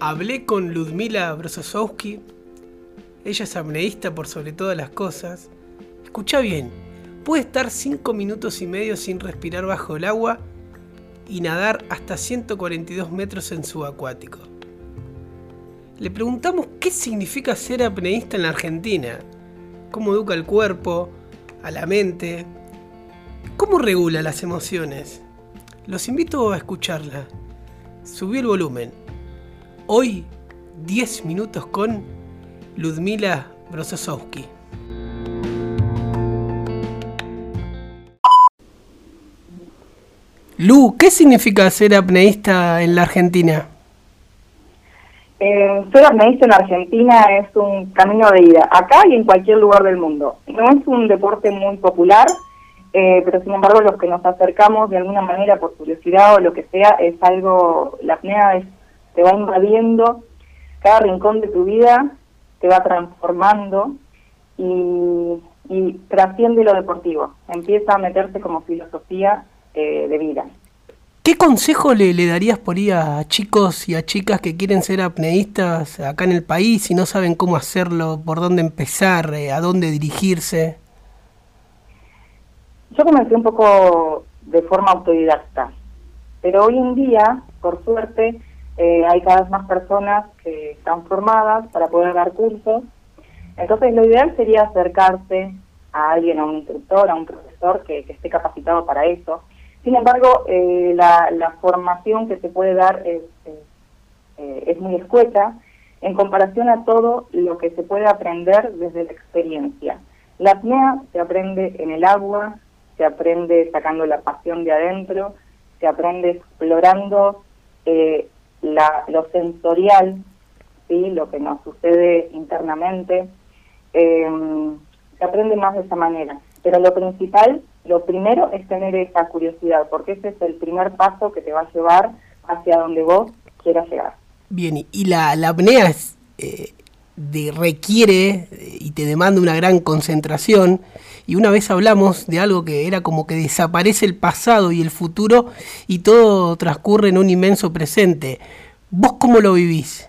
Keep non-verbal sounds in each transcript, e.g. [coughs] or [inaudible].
Hablé con Ludmila Brososowski. Ella es apneísta por sobre todas las cosas. Escucha bien, puede estar 5 minutos y medio sin respirar bajo el agua y nadar hasta 142 metros en subacuático. Le preguntamos qué significa ser apneísta en la Argentina, cómo educa el cuerpo, a la mente, cómo regula las emociones. Los invito a escucharla. Subí el volumen. Hoy, 10 minutos con Ludmila Brososowski. Lu, ¿qué significa ser apneísta en la Argentina? Eh, ser apneísta en Argentina es un camino de ida, acá y en cualquier lugar del mundo. No es un deporte muy popular, eh, pero sin embargo los que nos acercamos de alguna manera por curiosidad o lo que sea, es algo, la apnea es, te va invadiendo cada rincón de tu vida, te va transformando y, y trasciende lo deportivo, empieza a meterse como filosofía eh, de vida. ¿Qué consejo le, le, darías por ahí a chicos y a chicas que quieren ser apneístas acá en el país y no saben cómo hacerlo, por dónde empezar, eh, a dónde dirigirse? Yo comencé un poco de forma autodidacta, pero hoy en día, por suerte, eh, hay cada vez más personas que están formadas para poder dar cursos. Entonces, lo ideal sería acercarse a alguien, a un instructor, a un profesor que, que esté capacitado para eso sin embargo, eh, la, formación que se puede dar es, eh, es, muy escueta en comparación a todo lo que se puede aprender desde la experiencia. La apnea se aprende en el agua, se aprende sacando la pasión de adentro, se aprende explorando eh, la, lo sensorial, ¿sí? lo que nos sucede internamente. se aprende más de esa manera. Pero lo principal lo primero es tener esa curiosidad, porque ese es el primer paso que te va a llevar hacia donde vos quieras llegar. Bien, y la, la apnea eh, de, requiere eh, y te demanda una gran concentración. Y una vez hablamos de algo que era como que desaparece el pasado y el futuro y todo transcurre en un inmenso presente. ¿Vos cómo lo vivís?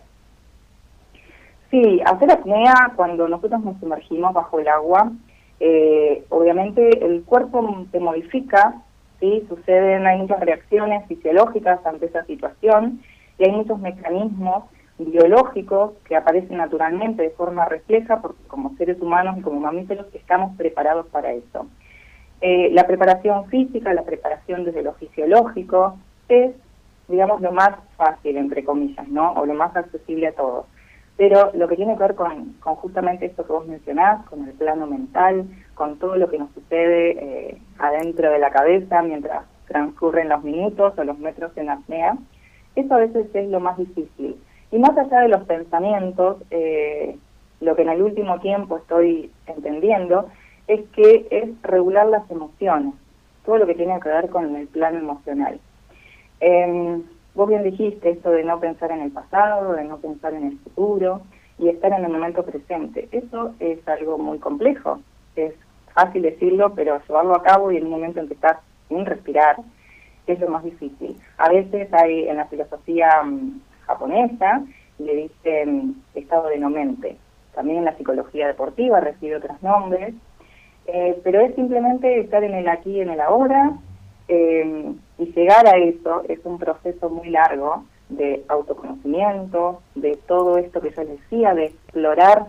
Sí, hacer apnea cuando nosotros nos sumergimos bajo el agua eh, obviamente el cuerpo se modifica, ¿sí? suceden, hay muchas reacciones fisiológicas ante esa situación y hay muchos mecanismos biológicos que aparecen naturalmente de forma refleja porque como seres humanos y como mamíferos estamos preparados para eso. Eh, la preparación física, la preparación desde lo fisiológico es, digamos, lo más fácil, entre comillas, ¿no? O lo más accesible a todos. Pero lo que tiene que ver con, justamente esto que vos mencionás, con el plano mental, con todo lo que nos sucede eh, adentro de la cabeza mientras transcurren los minutos o los metros en apnea, eso a veces es lo más difícil. Y más allá de los pensamientos, eh, lo que en el último tiempo estoy entendiendo es que es regular las emociones, todo lo que tiene que ver con el plano emocional. Eh, Vos bien dijiste esto de no pensar en el pasado, de no pensar en el futuro y estar en el momento presente. Eso es algo muy complejo. Es fácil decirlo, pero llevarlo a cabo y en un momento en que estás sin respirar es lo más difícil. A veces hay en la filosofía mm, japonesa le dicen estado de no mente. También en la psicología deportiva recibe otros nombres. Eh, pero es simplemente estar en el aquí y en el ahora, eh, y llegar a eso es un proceso muy largo de autoconocimiento, de todo esto que yo decía, de explorar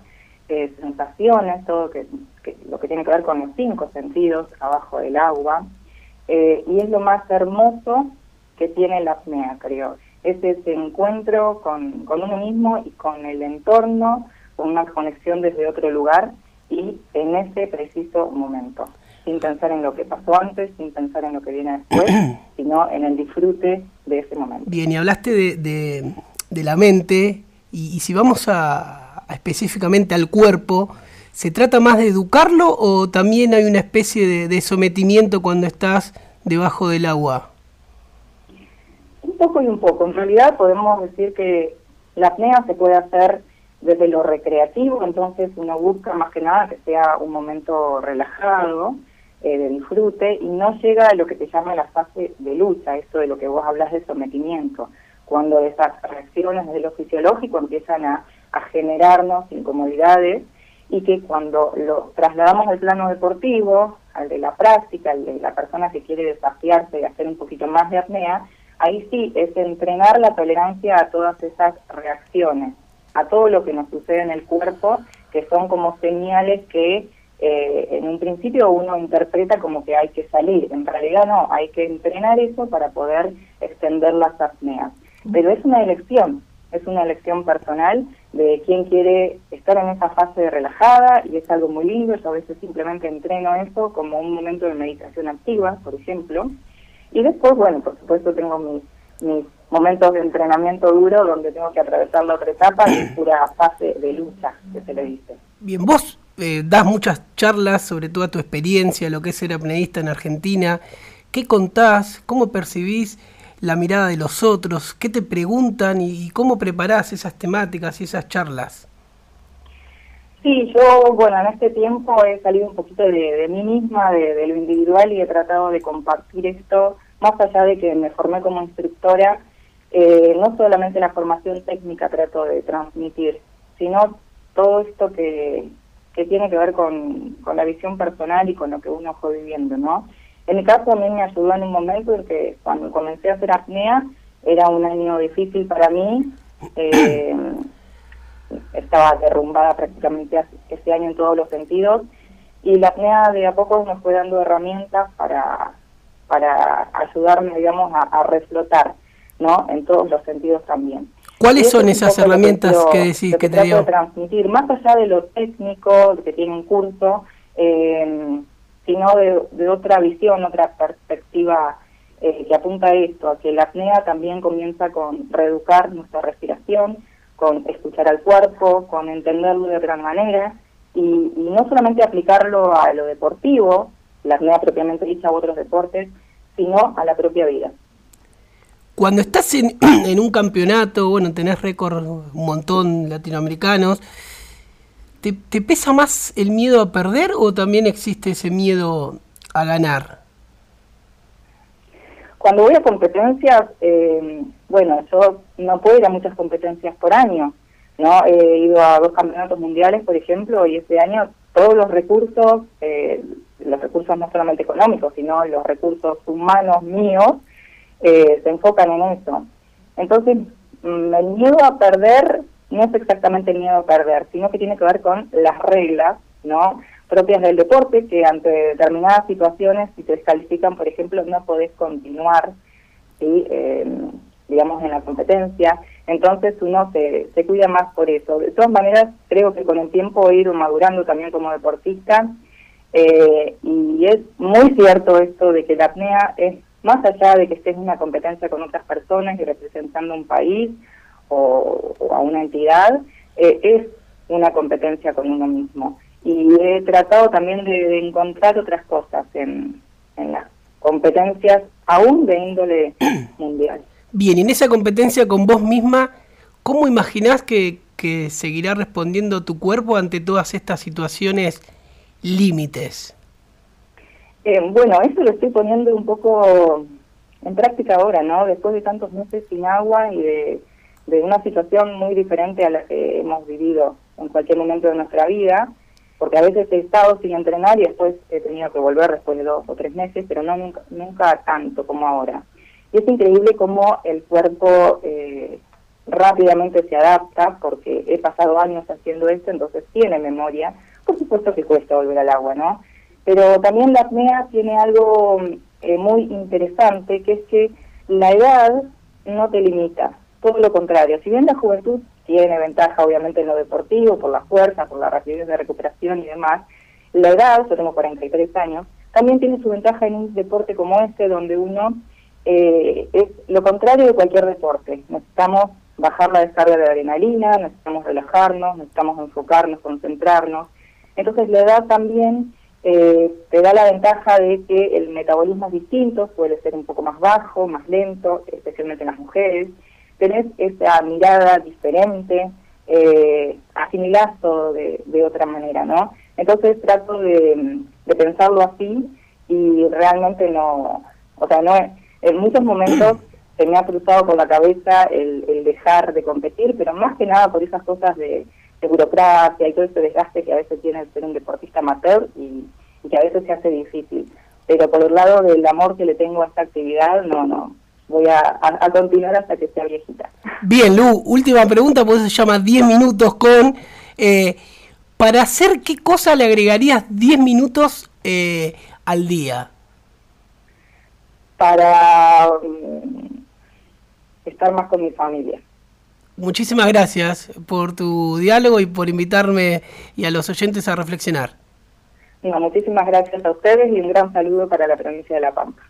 eh, sensaciones, todo que, lo que tiene que ver con los cinco sentidos abajo del agua. Y es lo más hermoso que tiene la apnea, creo. Es ese encuentro con, con uno mismo y con el entorno, con una conexión desde otro lugar y en ese preciso momento sin pensar en lo que pasó antes, sin pensar en lo que viene después, [clears throat] sino en el disfrute de ese momento. Bien, y hablaste de, de, la mente, y, si vamos a, específicamente al cuerpo, ¿se trata más de educarlo o también hay una especie de, sometimiento cuando estás debajo del agua? Un poco y un poco. En realidad podemos decir que la apnea se puede hacer desde lo recreativo, entonces uno busca más que nada que sea un momento relajado, eh, de disfrute y no llega a lo que se llama la fase de lucha, esto de lo que vos hablas de sometimiento. cuando esas reacciones de lo fisiológico empiezan a, a generarnos incomodidades y que cuando lo trasladamos al plano deportivo, al de la práctica, al de la persona que quiere desafiarse y hacer un poquito más de apnea, ahí sí es entrenar la tolerancia a todas esas reacciones, a todo lo que nos sucede en el cuerpo, que son como señales que eh, en un principio uno interpreta como que hay que salir, en realidad no, hay que entrenar eso para poder extender las apneas. Pero es una elección, es una elección personal de quién quiere estar en esa fase relajada y es algo muy lindo, yo a veces simplemente entreno eso como un momento de meditación activa, por ejemplo, y después, bueno, por supuesto tengo mis, mis momentos de entrenamiento duro donde tengo que atravesar la otra etapa y es [clears throat] pura fase de lucha, que se le dice. Bien, vos eh, das muchas charlas sobre toda tu experiencia, lo que es ser apneísta en Argentina. ¿Qué contás? ¿Cómo percibís la mirada de los otros? ¿Qué te preguntan y, cómo preparás esas temáticas y esas charlas? Sí, yo, bueno, en este tiempo he salido un poquito de, mí misma, de, lo individual y he tratado de compartir esto, más allá de que me formé como instructora, eh, no solamente la formación técnica trato de transmitir, sino todo esto que, que tiene que ver con, con la visión personal y con lo que uno fue viviendo, ¿no? En mi caso a mí me ayudó en un momento en que cuando comencé a hacer apnea era un año difícil para mí. Eh, [coughs] estaba derrumbada prácticamente ese año en todos los sentidos y la apnea de a poco me fue dando herramientas para, para ayudarme, digamos, a, reflotar, ¿no? En todos los sentidos también. ¿Cuáles son esas herramientas que, decís que, te dio? transmitir, más allá de lo técnico que tiene un curso, eh, sino de, otra visión, otra perspectiva eh, que apunta a esto, a que la apnea también comienza con reeducar nuestra respiración, con escuchar al cuerpo, con entenderlo de otra manera, y, no solamente aplicarlo a lo deportivo, la apnea propiamente dicha u otros deportes, sino a la propia vida. Cuando estás en, [clears throat] en un campeonato, bueno, tenés récord un montón latinoamericanos, ¿Te, pesa más el miedo a perder o también existe ese miedo a ganar? Cuando voy a competencias, eh, bueno, yo no puedo ir a muchas competencias por año, ¿no? He ido a dos campeonatos mundiales, por ejemplo, y este año todos los recursos, eh, los recursos no solamente económicos, sino los recursos humanos míos, eh, se enfocan en eso. Entonces, mm, el miedo a perder no es exactamente el miedo a perder, sino que tiene que ver con las reglas, ¿no? propias del deporte, que ante determinadas situaciones, si te descalifican, por ejemplo, no podés continuar, ¿sí? Eh, digamos, en la competencia. Entonces uno se, cuida más por eso. De todas maneras, creo que con el tiempo he ido madurando también como deportista. Eh, y es muy cierto esto de que la apnea es, más allá de que estés en una competencia con otras personas y representando un país, o, a una entidad, eh, es una competencia con uno mismo. Y he tratado también de, encontrar otras cosas en, en las competencias aún de índole mundial. Bien, y en esa competencia con vos misma, ¿cómo imaginás que, seguirá respondiendo tu cuerpo ante todas estas situaciones límites? Eh, bueno, eso lo estoy poniendo un poco en práctica ahora, ¿no? Después de tantos meses sin agua y de de una situación muy diferente a la que hemos vivido en cualquier momento de nuestra vida, porque a veces he estado sin entrenar y después he tenido que volver después de dos o tres meses, pero no nunca, nunca tanto como ahora. Y es increíble cómo el cuerpo eh, rápidamente se adapta, porque he pasado años haciendo esto, entonces tiene memoria. Por supuesto que cuesta volver al agua, ¿no? Pero también la apnea tiene algo eh, muy interesante, que es que la edad no te limita todo lo contrario. Si bien la juventud tiene ventaja, obviamente, en lo deportivo, por la fuerza, por la rapidez de recuperación y demás, la edad, yo tengo 43 años, también tiene su ventaja en un deporte como este, donde uno eh, es lo contrario de cualquier deporte. Necesitamos bajar la descarga de adrenalina, necesitamos relajarnos, necesitamos enfocarnos, concentrarnos. Entonces la edad también eh, te da la ventaja de que el metabolismo es distinto, suele ser un poco más bajo, más lento, especialmente en las mujeres tenés esa mirada diferente, eh, asimilás todo de, otra manera, ¿no? Entonces trato de, pensarlo así y realmente no, o sea, no en muchos momentos [clears throat] se me ha cruzado por la cabeza el, dejar de competir, pero más que nada por esas cosas de, burocracia y todo ese desgaste que a veces tiene ser un deportista amateur y, que a veces se hace difícil. Pero por el lado del amor que le tengo a esta actividad, no, no, voy a, continuar hasta que sea viejita. Bien, Lu, última pregunta, pues se llama 10 minutos con... Eh, ¿Para hacer qué cosa le agregarías 10 minutos eh, al día? Para mm, estar más con mi familia. Muchísimas gracias por tu diálogo y por invitarme y a los oyentes a reflexionar. muchísimas gracias a ustedes y un gran saludo para la provincia de La Pampa.